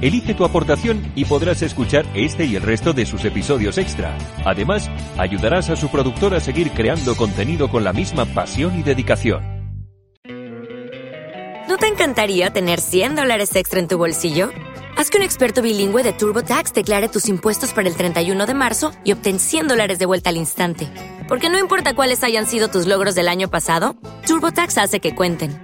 Elige tu aportación y podrás escuchar este y el resto de sus episodios extra. Además, ayudarás a su productor a seguir creando contenido con la misma pasión y dedicación. ¿No te encantaría tener 100 dólares extra en tu bolsillo? Haz que un experto bilingüe de TurboTax declare tus impuestos para el 31 de marzo y obtén 100 dólares de vuelta al instante. Porque no importa cuáles hayan sido tus logros del año pasado, TurboTax hace que cuenten.